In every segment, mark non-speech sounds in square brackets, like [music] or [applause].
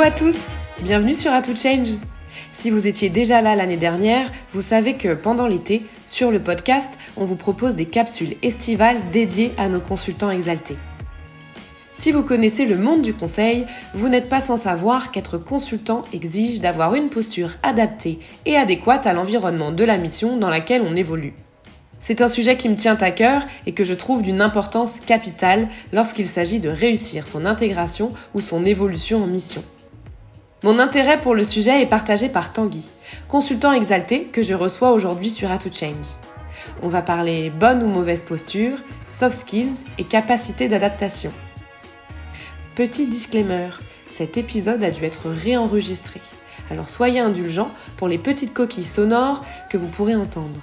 Hello à tous, bienvenue sur A Change. Si vous étiez déjà là l'année dernière, vous savez que pendant l'été, sur le podcast, on vous propose des capsules estivales dédiées à nos consultants exaltés. Si vous connaissez le monde du conseil, vous n'êtes pas sans savoir qu'être consultant exige d'avoir une posture adaptée et adéquate à l'environnement de la mission dans laquelle on évolue. C'est un sujet qui me tient à cœur et que je trouve d'une importance capitale lorsqu'il s'agit de réussir son intégration ou son évolution en mission. Mon intérêt pour le sujet est partagé par Tanguy, consultant exalté que je reçois aujourd'hui sur A2 Change. On va parler bonne ou mauvaise posture, soft skills et capacité d'adaptation. Petit disclaimer, cet épisode a dû être réenregistré, alors soyez indulgents pour les petites coquilles sonores que vous pourrez entendre.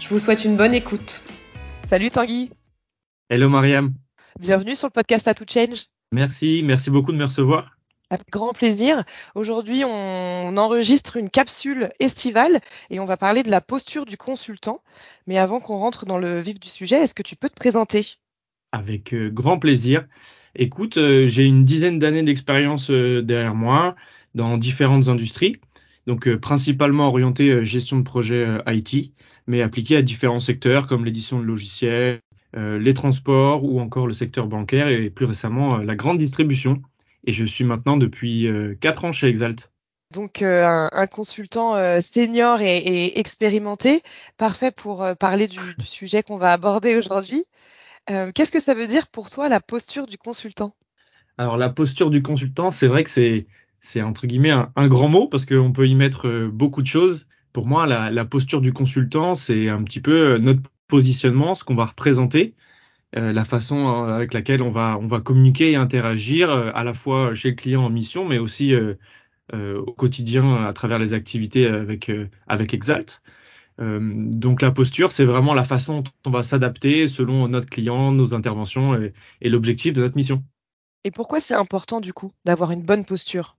Je vous souhaite une bonne écoute. Salut Tanguy. Hello Mariam. Bienvenue sur le podcast A to Change. Merci, merci beaucoup de me recevoir. Avec grand plaisir. Aujourd'hui, on enregistre une capsule estivale et on va parler de la posture du consultant. Mais avant qu'on rentre dans le vif du sujet, est-ce que tu peux te présenter? Avec euh, grand plaisir. Écoute, euh, j'ai une dizaine d'années d'expérience euh, derrière moi dans différentes industries, donc principalement orienté gestion de projet IT mais appliqué à différents secteurs comme l'édition de logiciels, les transports ou encore le secteur bancaire et plus récemment la grande distribution. Et je suis maintenant depuis euh, quatre ans chez Exalt. Donc un, un, consultant senior et, et, expérimenté, parfait pour parler du, du sujet qu'on va aborder aujourd'hui. Qu'est-ce que ça veut dire pour toi la posture du consultant? Alors la posture du consultant, c'est vrai que c'est c'est entre guillemets un, un grand mot parce qu'on peut y mettre beaucoup de choses pour moi, la, la posture du consultant, c'est un petit peu euh, notre positionnement, ce qu'on va représenter, euh, la façon euh, avec laquelle on va, on va communiquer et interagir à la fois chez le client en mission, mais aussi au quotidien à travers les activités avec, avec Exalt. donc la posture, c'est vraiment la façon dont on va s'adapter selon notre client, nos interventions et, et l'objectif de notre mission. Et pourquoi c'est important du coup d'avoir une bonne posture?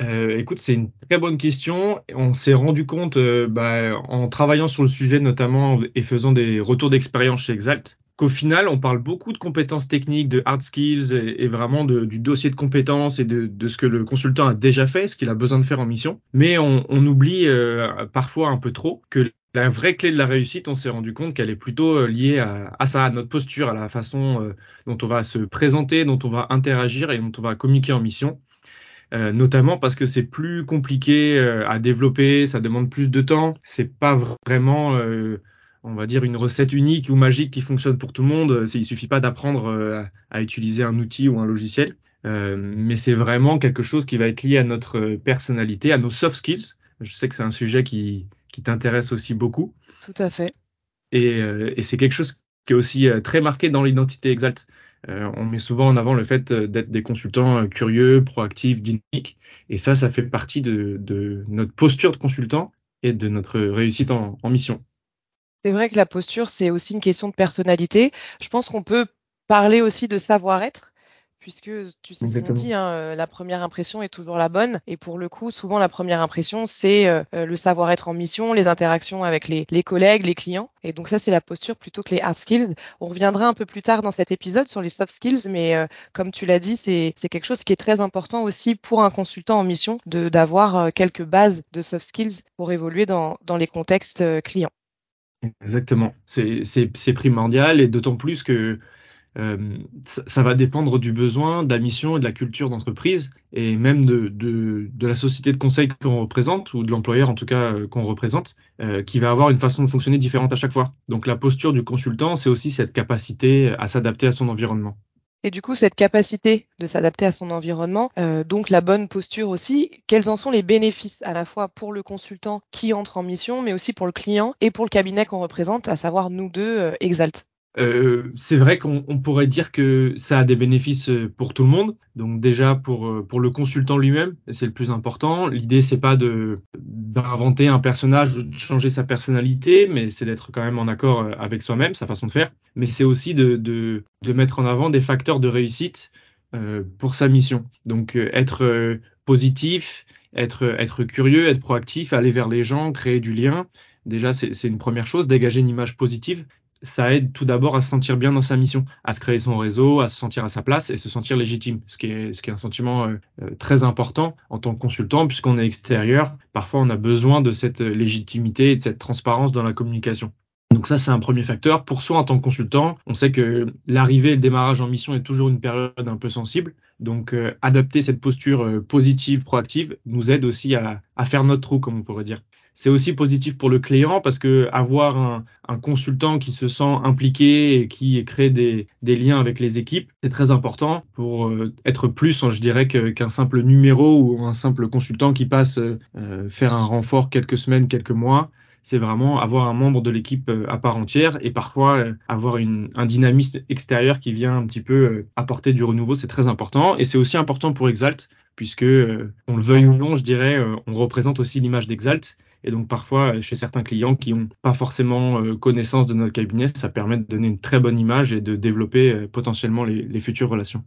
Euh, écoute, c'est une très bonne question. On s'est rendu compte, euh, bah, en travaillant sur le sujet notamment et faisant des retours d'expérience chez Exact, qu'au final, on parle beaucoup de compétences techniques, de hard skills et, vraiment du dossier de compétences et de, ce que le consultant a déjà fait, ce qu'il a besoin de faire en mission. Mais on, oublie euh, parfois un peu trop que la vraie clé de la réussite, on s'est rendu compte qu'elle est plutôt euh, liée à, ça, à notre posture, à la façon dont on va se présenter, dont on va interagir et dont on va communiquer en mission. Euh, notamment parce que c'est plus compliqué euh, à développer, ça demande plus de temps. C'est pas vraiment, euh, on va dire, une recette unique ou magique qui fonctionne pour tout le monde. Il suffit pas d'apprendre à, utiliser un outil ou un logiciel, mais c'est vraiment quelque chose qui va être lié à notre personnalité, à nos soft skills. Je sais que c'est un sujet qui, qui t'intéresse aussi beaucoup. Tout à fait. Et, et c'est quelque chose qui est aussi très marqué dans l'identité Exalt. Euh, on met souvent en avant le fait euh, d'être des consultants euh, curieux, proactifs, dynamiques. Et ça, ça fait partie de, notre posture de consultant et de notre réussite en mission. C'est vrai que la posture, c'est aussi une question de personnalité. Je pense qu'on peut parler aussi de savoir-être puisque tu sais ce qu'on dit, hein, euh, la première impression est toujours la bonne. Et pour le coup, souvent la première impression, c'est euh, euh, le savoir-être en mission, les interactions avec les, les, collègues, les clients. Et donc ça, c'est la posture plutôt que les hard skills. On reviendra un peu plus tard dans cet épisode sur les soft skills, mais comme tu l'as dit, c'est quelque chose qui est très important aussi pour un consultant en mission de d'avoir quelques bases de soft skills pour évoluer dans, dans les contextes clients. Exactement, c'est primordial et d'autant plus que euh, ça, va dépendre du besoin, de la mission et de la culture d'entreprise et même de, la société de conseil qu'on représente ou de l'employeur en tout cas euh, qu'on représente, euh, qui va avoir une façon de fonctionner différente à chaque fois. Donc la posture du consultant, c'est aussi cette capacité à s'adapter à son environnement. Et du coup, cette capacité de s'adapter à son environnement, euh, donc la bonne posture aussi, quels en sont les bénéfices à la fois pour le consultant qui entre en mission, mais aussi pour le client et pour le cabinet qu'on représente, à savoir nous deux, euh, Exalt euh, c'est vrai qu'on pourrait dire que ça a des bénéfices euh, pour tout le monde. Donc déjà pour euh, pour le consultant lui-même, c'est le plus important. L'idée c'est pas de d'inventer un personnage, de changer sa personnalité, mais c'est d'être quand même en accord avec soi-même, sa façon de faire. Mais c'est aussi de, de mettre en avant des facteurs de réussite pour sa mission. Donc être positif, être être curieux, être proactif, aller vers les gens, créer du lien. Déjà c'est une première chose, dégager une image positive ça aide tout d'abord à se sentir bien dans sa mission, à se créer son réseau, à se sentir à sa place et se sentir légitime, ce qui est, un sentiment euh, euh, très important en tant que consultant, puisqu'on est extérieur. Parfois, on a besoin de cette légitimité et de cette transparence dans la communication. Donc ça, c'est un premier facteur. Pour soi, en tant que consultant, on sait que l'arrivée et le démarrage en mission est toujours une période un peu sensible. Donc euh, adapter cette posture positive, proactive, nous aide aussi à, à faire notre trou, comme on pourrait dire. C'est aussi positif pour le client parce que avoir un, consultant qui se sent impliqué et qui crée des, liens avec les équipes, c'est très important pour euh, être plus, je dirais, qu'un simple numéro ou un simple consultant qui passe euh, faire un renfort quelques semaines, quelques mois c'est vraiment avoir un membre de l'équipe euh, à part entière et parfois avoir un dynamisme extérieur qui vient un petit peu apporter du renouveau, c'est très important. Et c'est aussi important pour Exalt, puisque, on le veuille ou non, je dirais, on représente aussi l'image d'Exalt. Et donc parfois, chez certains clients qui n'ont pas forcément euh, connaissance de notre cabinet, ça permet de donner une très bonne image et de développer euh, potentiellement les, futures relations.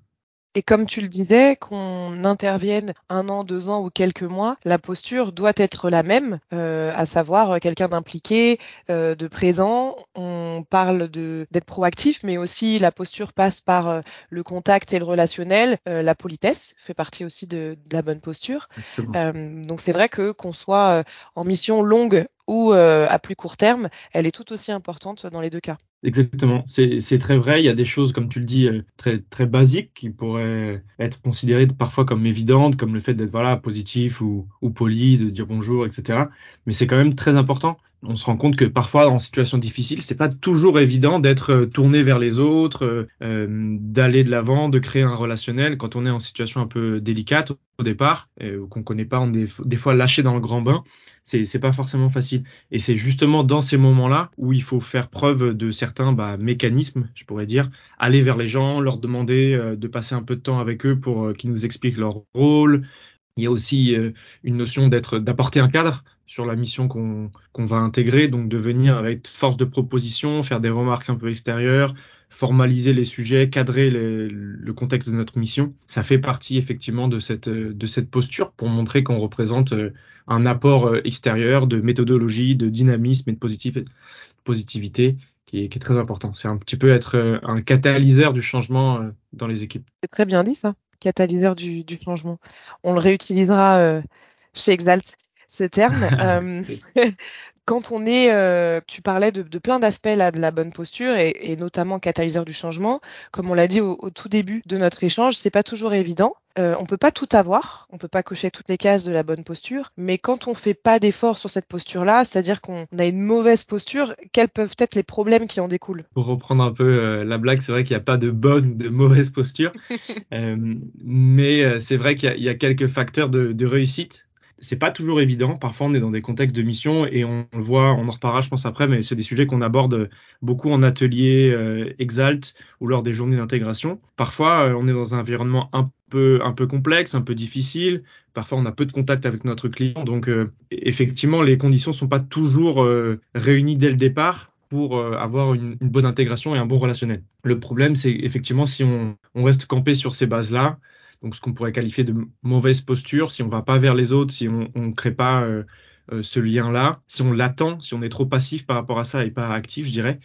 Et comme tu le disais, qu'on intervienne un an, deux ans ou quelques mois, la posture doit être la même, euh, à savoir quelqu'un d'impliqué, de présent. On parle de d'être proactif, mais aussi la posture passe par le contact et le relationnel. la politesse fait partie aussi de, de la bonne posture. donc c'est vrai que qu'on soit en mission longue ou à plus court terme, elle est tout aussi importante dans les deux cas. Exactement, c'est très vrai. Il y a des choses, comme tu le dis, euh, très très basiques qui pourraient être considérées parfois comme évidentes, comme le fait d'être voilà positif ou, ou poli, de dire bonjour, etc. Mais c'est quand même très important. On se rend compte que parfois, en situation difficile, c'est pas toujours évident d'être euh, tourné vers les autres, euh, d'aller de l'avant, de créer un relationnel quand on est en situation un peu délicate au départ, ou qu'on connaît pas, on est des fois lâché dans le grand bain c'est c'est pas forcément facile. Et c'est justement dans ces moments-là où il faut faire preuve de certains bah, mécanismes, je pourrais dire, aller vers les gens, leur demander euh, de passer un peu de temps avec eux pour euh, qu'ils nous expliquent leur rôle. Il y a aussi euh, une notion d'être d'apporter un cadre sur la mission qu'on va intégrer, donc de venir avec force de proposition, faire des remarques un peu extérieures, formaliser les sujets, cadrer le contexte de notre mission. Ça fait partie effectivement de cette, posture pour montrer qu'on représente euh, un apport euh, extérieur de méthodologie, de dynamisme et de positivité qui est, très important. C'est un petit peu être euh, un catalyseur du changement dans les équipes. C'est très bien dit ça, catalyseur du changement. On le réutilisera chez Exalt ce terme. [laughs] euh, [laughs] quand on est, euh, tu parlais de, de plein d'aspects là de la bonne posture et, et, notamment catalyseur du changement. Comme on l'a dit au, au, tout début de notre échange, c'est pas toujours évident. Euh, on peut pas tout avoir, on peut pas cocher toutes les cases de la bonne posture, mais quand on fait pas d'efforts sur cette posture-là, c'est-à-dire qu'on a une mauvaise posture, quels peuvent être les problèmes qui en découlent? Pour reprendre un peu euh, la blague, c'est vrai qu'il n'y a pas de bonne, de mauvaise posture, [laughs] mais c'est vrai qu'il y, y, a quelques facteurs de, de réussite c'est pas toujours évident. Parfois, on est dans des contextes de mission et on, le voit, on en reparlera, je pense, après, mais c'est des sujets qu'on aborde beaucoup en atelier euh, Exalt ou lors des journées d'intégration. Parfois, euh, on est dans un environnement un peu, un peu complexe, un peu difficile. Parfois, on a peu de contact avec notre client. Donc, euh, effectivement, les conditions sont pas toujours euh, réunies dès le départ pour avoir une, bonne intégration et un bon relationnel. Le problème, c'est effectivement si on, on reste campé sur ces bases-là, donc ce qu'on pourrait qualifier de mauvaise posture, si on va pas vers les autres, si on ne crée pas euh, euh, ce lien-là, si on l'attend, si on est trop passif par rapport à ça et pas actif, je dirais,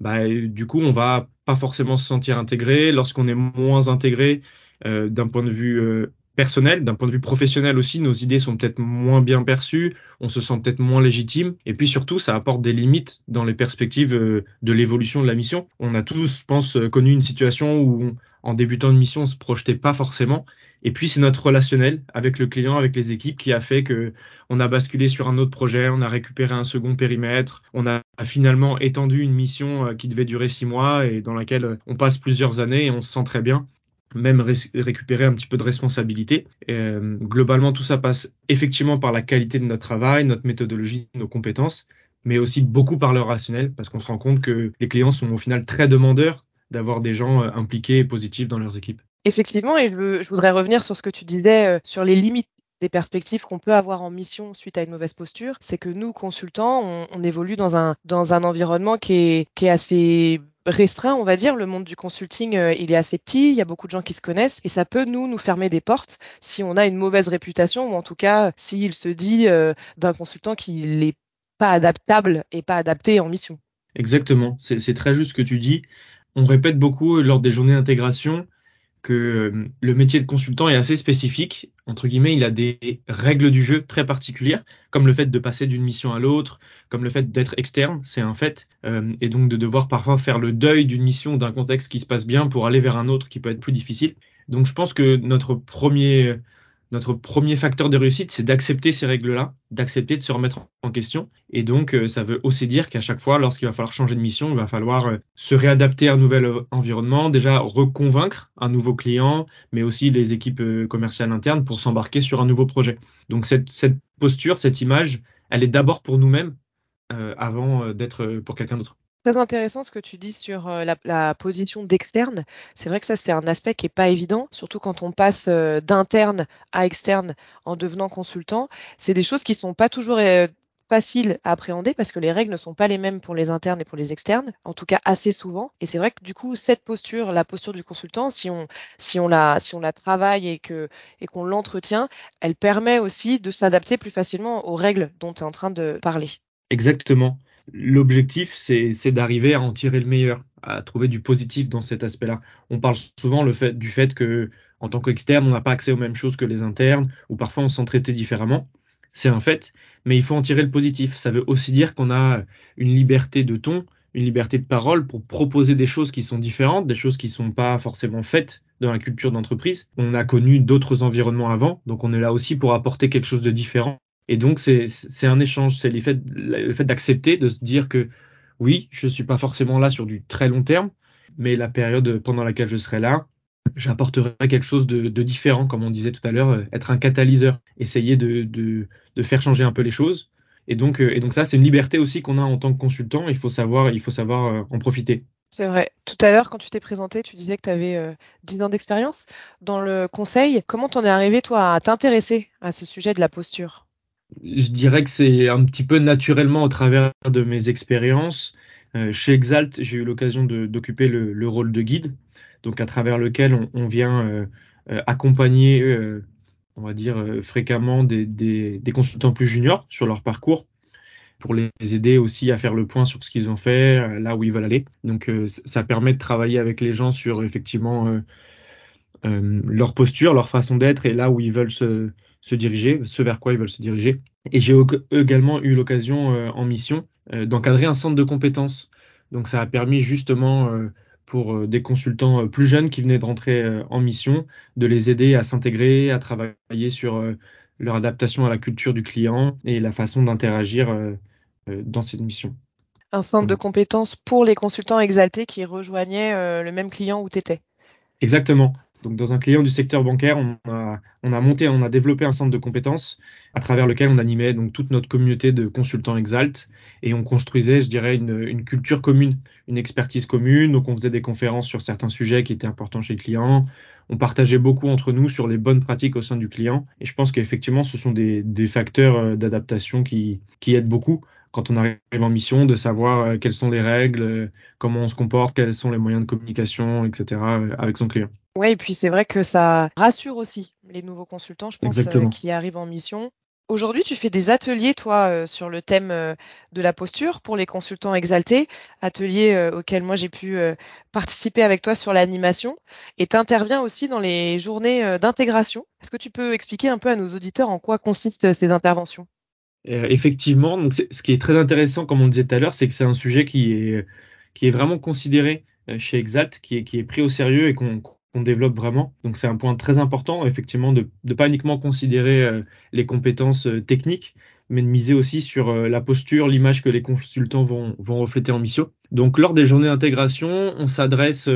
bah, du coup, on va pas forcément se sentir intégré. Lorsqu'on est moins intégré euh, d'un point de vue personnel, d'un point de vue professionnel aussi, nos idées sont peut-être moins bien perçues, on se sent peut-être moins légitime, et puis surtout, ça apporte des limites dans les perspectives de l'évolution de la mission. On a tous, je pense, connu une situation où, en débutant une mission, on se projetait pas forcément, et puis c'est notre relationnel avec le client, avec les équipes, qui a fait que on a basculé sur un autre projet, on a récupéré un second périmètre, on a finalement étendu une mission euh, qui devait durer six mois et dans laquelle on passe plusieurs années et on se sent très bien même récupérer un petit peu de responsabilité. Euh, globalement, tout ça passe effectivement par la qualité de notre travail, notre méthodologie, nos compétences, mais aussi beaucoup par le rationnel, parce qu'on se rend compte que les clients sont au final très demandeurs d'avoir des gens euh, impliqués et positifs dans leurs équipes. Effectivement, et je, voudrais revenir sur ce que tu disais euh, sur les limites des perspectives qu'on peut avoir en mission suite à une mauvaise posture, c'est que nous, consultants, on, on, évolue dans un, dans un environnement qui est, qui est assez restreint, on va dire. Le monde du consulting, euh, il est assez petit, il y a beaucoup de gens qui se connaissent et ça peut nous nous fermer des portes si on a une mauvaise réputation ou en tout cas s'il se dit euh, d'un consultant qu'il n'est pas adaptable et pas adapté en mission. Exactement, c'est très juste ce que tu dis. On répète beaucoup lors des journées d'intégration que euh, le métier de consultant est assez spécifique. Entre guillemets, il a des règles du jeu très particulières, comme le fait de passer d'une mission à l'autre, comme le fait d'être externe, c'est un fait, euh, et donc de devoir parfois faire le deuil d'une mission, d'un contexte qui se passe bien pour aller vers un autre qui peut être plus difficile. Donc je pense que notre premier notre premier facteur de réussite, c'est d'accepter ces règles-là, d'accepter de se remettre en question. Et donc, euh, ça veut aussi dire qu'à chaque fois, lorsqu'il va falloir changer de mission, il va falloir euh, se réadapter à un nouvel euh, environnement, déjà reconvaincre un nouveau client, mais aussi les équipes commerciales internes pour s'embarquer sur un nouveau projet. Donc, cette posture, cette image, elle est d'abord pour nous-mêmes avant d'être pour quelqu'un d'autre très intéressant ce que tu dis sur euh, la, position d'externe. C'est vrai que ça, c'est un aspect qui est pas évident, surtout quand on passe euh, d'interne à externe en devenant consultant. C'est des choses qui sont pas toujours euh, faciles à appréhender parce que les règles ne sont pas les mêmes pour les internes et pour les externes, en tout cas assez souvent. Et c'est vrai que du coup, cette posture, la posture du consultant, si on, la, travaille et qu'on l'entretient, elle permet aussi de s'adapter plus facilement aux règles dont tu es en train de parler. Exactement l'objectif, c'est d'arriver à en tirer le meilleur, à trouver du positif dans cet aspect-là. On parle souvent du fait que, en tant qu'externe, on n'a pas accès aux mêmes choses que les internes, ou parfois on s'en traitait différemment. C'est un fait, mais il faut en tirer le positif. Ça veut aussi dire qu'on a une liberté de ton, une liberté de parole pour proposer des choses qui sont différentes, des choses qui ne sont pas forcément faites dans la culture d'entreprise. On a connu d'autres environnements avant, donc on est là aussi pour apporter quelque chose de différent et donc, c'est un échange. C'est le fait, d'accepter, de se dire que oui, je ne suis pas forcément là sur du très long terme, mais la période pendant laquelle je serai là, j'apporterai quelque chose de, différent, comme on disait tout à l'heure, euh, être un catalyseur, essayer de, de, de, faire changer un peu les choses. Et donc, euh, et donc ça, c'est une liberté aussi qu'on a en tant que consultant. Il faut savoir, il faut savoir euh, en profiter. C'est vrai. Tout à l'heure, quand tu t'es présenté, tu disais que tu avais 10 ans d'expérience dans le conseil. Comment t'en es arrivé, toi, à t'intéresser à ce sujet de la posture? Je dirais que c'est un petit peu naturellement au travers de mes expériences. Euh, chez Exalt, j'ai eu l'occasion d'occuper le, rôle de guide, donc à travers lequel on, vient euh, euh, accompagner, on va dire, fréquemment des, des, consultants plus juniors sur leur parcours pour les aider aussi à faire le point sur ce qu'ils ont fait, là où ils veulent aller. Donc ça permet de travailler avec les gens sur effectivement leur posture, leur façon d'être et là où ils veulent se, se diriger, ce vers quoi ils veulent se diriger. Et j'ai également eu l'occasion euh, en mission euh, d'encadrer un centre de compétences. Donc ça a permis justement euh, pour des consultants plus jeunes qui venaient de rentrer en mission, de les aider à s'intégrer, à travailler sur leur adaptation à la culture du client et la façon d'interagir dans cette mission. Un centre de compétences pour les consultants exaltés qui rejoignaient le même client où tu étais. Exactement. Donc, dans un client du secteur bancaire, on a, on a, monté, on a développé un centre de compétences à travers lequel on animait donc toute notre communauté de consultants Exalt et on construisait, je dirais, une, culture commune, une expertise commune. Donc, on faisait des conférences sur certains sujets qui étaient importants chez le client. On partageait beaucoup entre nous sur les bonnes pratiques au sein du client. Et je pense qu'effectivement, ce sont des, facteurs euh, d'adaptation qui, qui aident beaucoup quand on arrive en mission, de savoir euh, quelles sont les règles, euh, comment on se comporte, quels sont les moyens de communication, etc. avec son client. Oui, et puis c'est vrai que ça rassure aussi les nouveaux consultants, je pense, euh, qui arrivent en mission. Aujourd'hui, tu fais des ateliers, toi, euh, sur le thème euh, de la posture pour les consultants exaltés, ateliers auxquels moi j'ai pu participer avec toi sur l'animation, et tu interviens aussi dans les journées d'intégration. Est-ce que tu peux expliquer un peu à nos auditeurs en quoi consistent ces interventions? Effectivement, donc ce qui est très intéressant, comme on disait tout à l'heure, c'est que c'est un sujet qui est, qui est vraiment considéré chez Exalt, qui est, qui est pris au sérieux et qu'on développe vraiment. Donc c'est un point très important, effectivement, de ne pas uniquement considérer euh, les compétences euh, techniques, mais de miser aussi sur euh, la posture, l'image que les consultants vont, vont refléter en mission. Donc lors des journées d'intégration, on s'adresse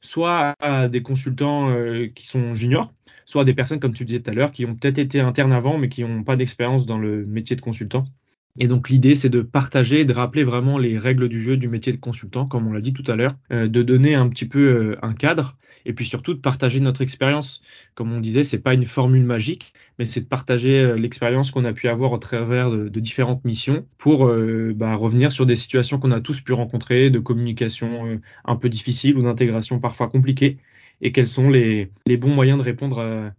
soit à des consultants qui sont juniors, soit à des personnes, comme tu disais tout à l'heure, qui ont peut-être été internes avant, mais qui n'ont pas d'expérience dans le métier de consultant. Et donc l'idée, c'est de partager, de rappeler vraiment les règles du jeu du métier de consultant, comme on l'a dit tout à l'heure, euh, de donner un petit peu euh, un cadre, et puis surtout de partager notre expérience. Comme on disait, c'est pas une formule magique, mais c'est de partager euh, l'expérience qu'on a pu avoir au travers de, différentes missions pour bah, revenir sur des situations qu'on a tous pu rencontrer, de communication un peu difficile ou d'intégration parfois compliquée, et quels sont les, les bons moyens de répondre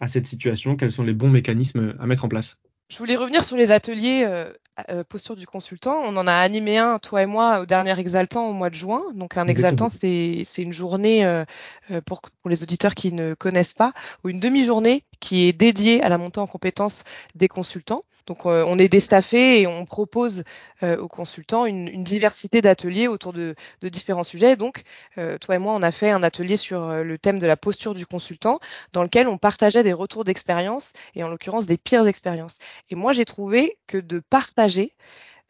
à cette situation, quels sont les bons mécanismes à mettre en place? Je voulais revenir sur les ateliers euh, euh, posture du consultant. On en a animé un, toi et moi, au dernier Exaltant au mois de juin. Donc un Exaltant, c'est une journée, euh, euh, pour, pour les auditeurs qui ne connaissent pas, ou une demi-journée qui est dédiée à la montée en compétences des consultants. Donc on est déstaffé et on propose aux consultants une, diversité d'ateliers autour de, de, différents sujets. Donc toi et moi, on a fait un atelier sur le thème de la posture du consultant, dans lequel on partageait des retours d'expérience et en l'occurrence des pires expériences. Et moi, j'ai trouvé que de partager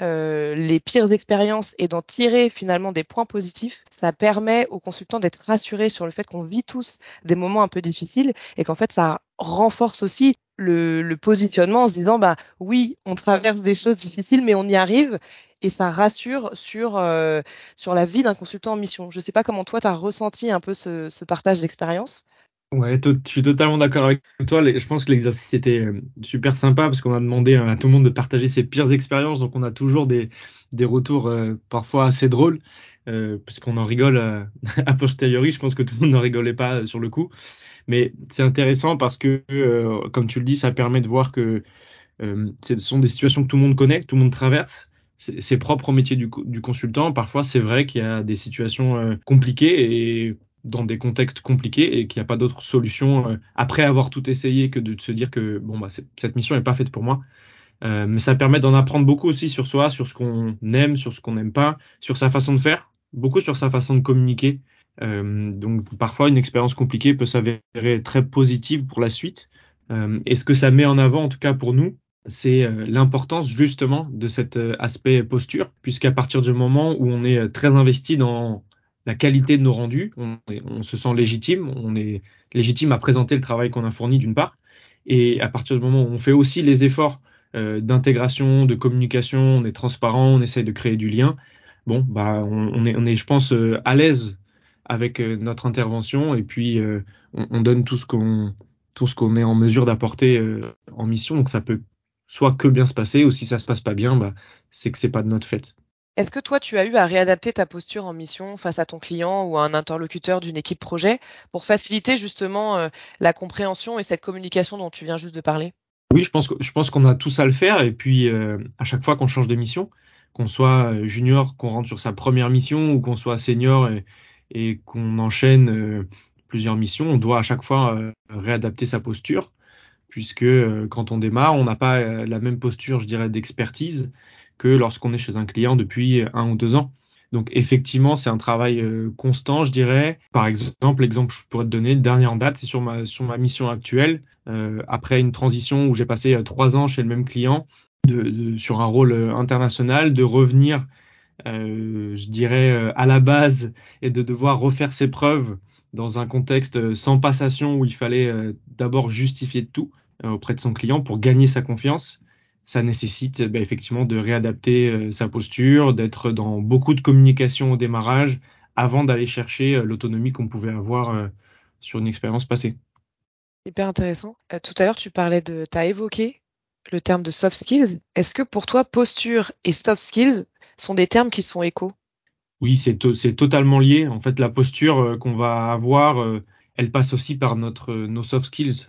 euh, les pires expériences et d'en tirer finalement des points positifs, ça permet aux consultants d'être rassurés sur le fait qu'on vit tous des moments un peu difficiles et qu'en fait ça renforce aussi le, positionnement en se disant bah oui on traverse des choses difficiles mais on y arrive et ça rassure sur euh, sur la vie d'un consultant en mission. Je sais pas comment toi tu as ressenti un peu ce, ce partage d'expérience. Ouais, je suis totalement d'accord avec toi. Je pense que l'exercice était euh, super sympa parce qu'on a demandé à tout le monde de partager ses pires expériences. Donc on a toujours des, des retours euh, parfois assez drôles, euh, puisqu'on en rigole euh, [laughs] a posteriori. Je pense que tout le monde n'en rigolait pas sur le coup. Mais c'est intéressant parce que, comme tu le dis, ça permet de voir que ce sont des situations que tout le monde connaît, tout le monde traverse. C'est propre au métier du, du consultant. Parfois, c'est vrai qu'il y a des situations compliquées et dans des contextes compliqués et qu'il n'y a pas d'autre solution euh, après avoir tout essayé que de se dire que bon bah cette mission n'est pas faite pour moi. Euh, mais ça permet d'en apprendre beaucoup aussi sur soi, sur ce qu'on aime, sur ce qu'on n'aime pas, sur sa façon de faire, beaucoup sur sa façon de communiquer. Euh, donc parfois une expérience compliquée peut s'avérer très positive pour la suite. Euh, et ce que ça met en avant, en tout cas pour nous, c'est euh, l'importance justement de cet aspect posture, puisqu'à partir du moment où on est très investi dans la qualité de nos rendus, on, se sent légitime, on est légitime à présenter le travail qu'on a fourni d'une part, et à partir du moment où on fait aussi les efforts euh, d'intégration, de communication, on est transparent, on essaye de créer du lien, bon, bah, on, est, je pense, euh, à l'aise avec euh, notre intervention, et puis on, on, donne tout ce qu'on est en mesure d'apporter en mission, donc ça peut soit que bien se passer, ou si ça se passe pas bien, bah, c'est que c'est pas de notre fait. Est-ce que toi, tu as eu à réadapter ta posture en mission face à ton client ou à un interlocuteur d'une équipe projet pour faciliter justement euh, la compréhension et cette communication dont tu viens juste de parler? Oui, je pense, qu'on a tous à le faire. Et puis, euh, à chaque fois qu'on change de mission, qu'on soit euh, junior, qu'on rentre sur sa première mission ou qu'on soit senior et, qu'on enchaîne plusieurs missions, on doit à chaque fois réadapter sa posture puisque quand on démarre, on n'a pas la même posture, je dirais, d'expertise que lorsqu'on est chez un client depuis un ou deux ans. Donc effectivement, c'est un travail euh, constant, je dirais. Par exemple, l'exemple que je pourrais te donner, le dernier en date, c'est sur ma, sur ma mission actuelle. Euh, après une transition où j'ai passé euh, trois ans chez le même client, sur un rôle euh, international, de revenir, euh, je dirais, à la base et de devoir refaire ses preuves dans un contexte sans passation où il fallait d'abord justifier de tout auprès de son client pour gagner sa confiance ça nécessite bah, effectivement de réadapter euh, sa posture, d'être dans beaucoup de communication au démarrage avant d'aller chercher euh, l'autonomie qu'on pouvait avoir euh, sur une expérience passée. Hyper intéressant. Tout à l'heure, tu parlais de, tu as évoqué le terme de soft skills. Est-ce que pour toi, posture et soft skills sont des termes qui se font écho Oui, c'est to totalement lié. En fait, la posture qu'on va avoir, elle passe aussi par notre, nos soft skills.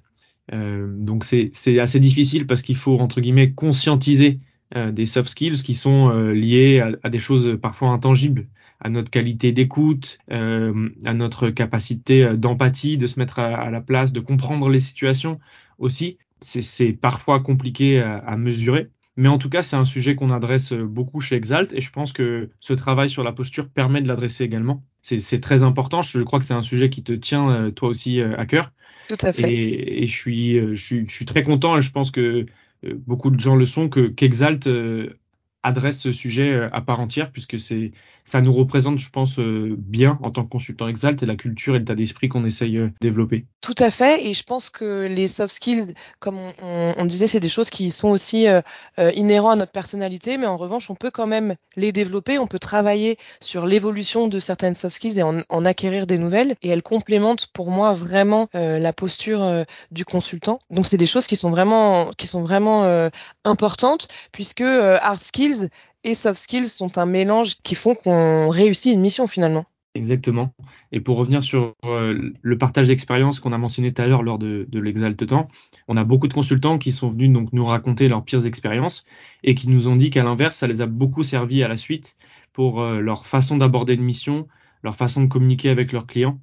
Euh, donc c'est assez difficile parce qu'il faut entre guillemets conscientiser euh, des soft skills qui sont euh, liés à, des choses parfois intangibles, à notre qualité d'écoute, euh, à notre capacité d'empathie, de se mettre à, la place, de comprendre les situations aussi. C'est parfois compliqué à mesurer. Mais en tout cas, c'est un sujet qu'on adresse beaucoup chez Exalt et je pense que ce travail sur la posture permet de l'adresser également. C'est très important. Je crois que c'est un sujet qui te tient toi aussi à cœur. Et, je, suis, je, suis, je suis très content et je pense que euh, beaucoup de gens le sont que qu'Exalt euh, adresse ce sujet euh, à part entière puisque c'est ça nous représente, je pense, euh, bien en tant que consultant Exalt et la culture et l'état d'esprit qu'on essaye de développer. Tout à fait, et je pense que les soft skills, comme on, disait, c'est des choses qui sont aussi euh, inhérents à notre personnalité, mais en revanche, on peut quand même les développer, on peut travailler sur l'évolution de certaines soft skills et en, acquérir des nouvelles, et elles complémentent pour moi vraiment euh, la posture euh, du consultant. Donc c'est des choses qui sont vraiment, qui sont vraiment importantes, puisque hard skills et soft skills sont un mélange qui font qu'on réussit une mission finalement. Exactement. Et pour revenir sur euh, le partage d'expérience qu'on a mentionné tout à l'heure lors de, l'exalte temps, on a beaucoup de consultants qui sont venus donc nous raconter leurs pires expériences et qui nous ont dit qu'à l'inverse, ça les a beaucoup servi à la suite pour euh, leur façon d'aborder une mission, leur façon de communiquer avec leurs clients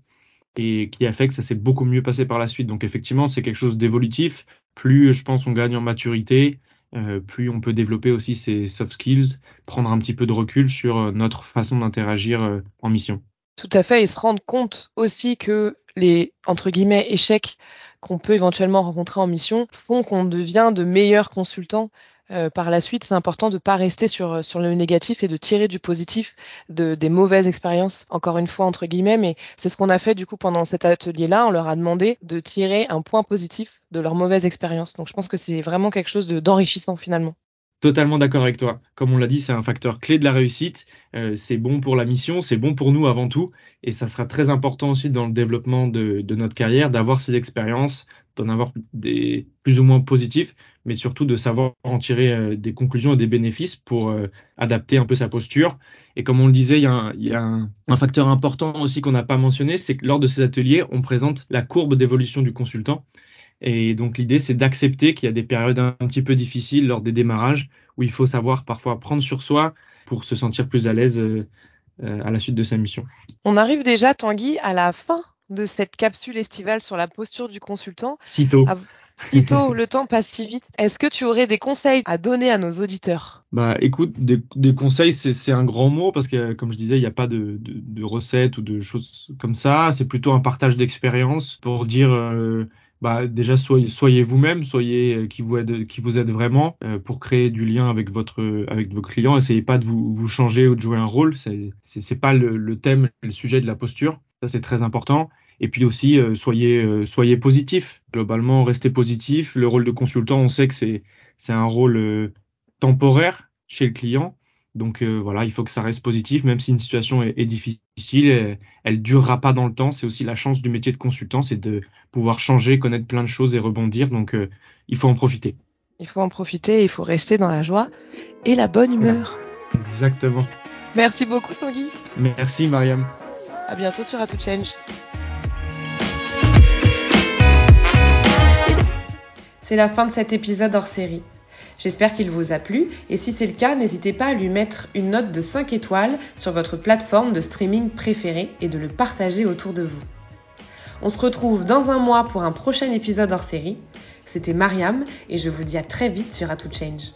et qui a fait que ça s'est beaucoup mieux passé par la suite. Donc effectivement, c'est quelque chose d'évolutif. Plus je pense on gagne en maturité, euh, plus on peut développer aussi ces soft skills, prendre un petit peu de recul sur euh, notre façon d'interagir en mission. Tout à fait, et se rendre compte aussi que les entre guillemets échecs qu'on peut éventuellement rencontrer en mission font qu'on devient de meilleurs consultants euh, par la suite. C'est important de pas rester sur sur le négatif et de tirer du positif de des mauvaises expériences. Encore une fois entre guillemets, mais c'est ce qu'on a fait du coup pendant cet atelier-là. On leur a demandé de tirer un point positif de leur mauvaise expérience. Donc je pense que c'est vraiment quelque chose d'enrichissant finalement. Totalement d'accord avec toi. Comme on l'a dit, c'est un facteur clé de la réussite. Euh, c'est bon pour la mission, c'est bon pour nous avant tout, et ça sera très important aussi dans le développement de, notre carrière d'avoir ces expériences, d'en avoir des plus ou moins positifs, mais surtout de savoir en tirer euh, des conclusions et des bénéfices pour euh, adapter un peu sa posture. Et comme on le disait, il y a un, un facteur important aussi qu'on n'a pas mentionné, c'est que lors de ces ateliers, on présente la courbe d'évolution du consultant. Et donc l'idée, c'est d'accepter qu'il y a des périodes un, petit peu difficiles lors des démarrages où il faut savoir parfois prendre sur soi pour se sentir plus à l'aise euh, euh, à la suite de sa mission. On arrive déjà, Tanguy, à la fin de cette capsule estivale sur la posture du consultant. Sitôt. Sitôt, le temps passe si vite. Est-ce que tu aurais des conseils à donner à nos auditeurs? Bah, écoute, des, conseils, c'est un grand mot parce que, comme je disais, il n'y a pas de, de, recettes ou de choses comme ça. C'est plutôt un partage d'expérience pour dire euh, bah, déjà soyez, soyez vous-même, soyez euh, qui vous aide, qui vous aide vraiment euh, pour créer du lien avec votre avec vos clients. Essayez pas de vous, changer ou de jouer un rôle. C'est c'est pas le, thème, le sujet de la posture. Ça c'est très important. Et puis aussi euh, soyez soyez positif. Globalement, restez positif. Le rôle de consultant, on sait que c'est c'est un rôle temporaire chez le client. Donc euh, voilà, il faut que ça reste positif, même si une situation est, difficile, elle, ne durera pas dans le temps. C'est aussi la chance du métier de consultant, c'est de pouvoir changer, connaître plein de choses et rebondir. Donc euh, il faut en profiter. Il faut en profiter, il faut rester dans la joie et la bonne humeur. Exactement. Merci beaucoup Tanguy. Merci Mariam. À bientôt sur A Change. C'est la fin de cet épisode hors série. J'espère qu'il vous a plu et si c'est le cas, n'hésitez pas à lui mettre une note de 5 étoiles sur votre plateforme de streaming préférée et de le partager autour de vous. On se retrouve dans un mois pour un prochain épisode hors série. C'était Mariam et je vous dis à très vite sur A Change.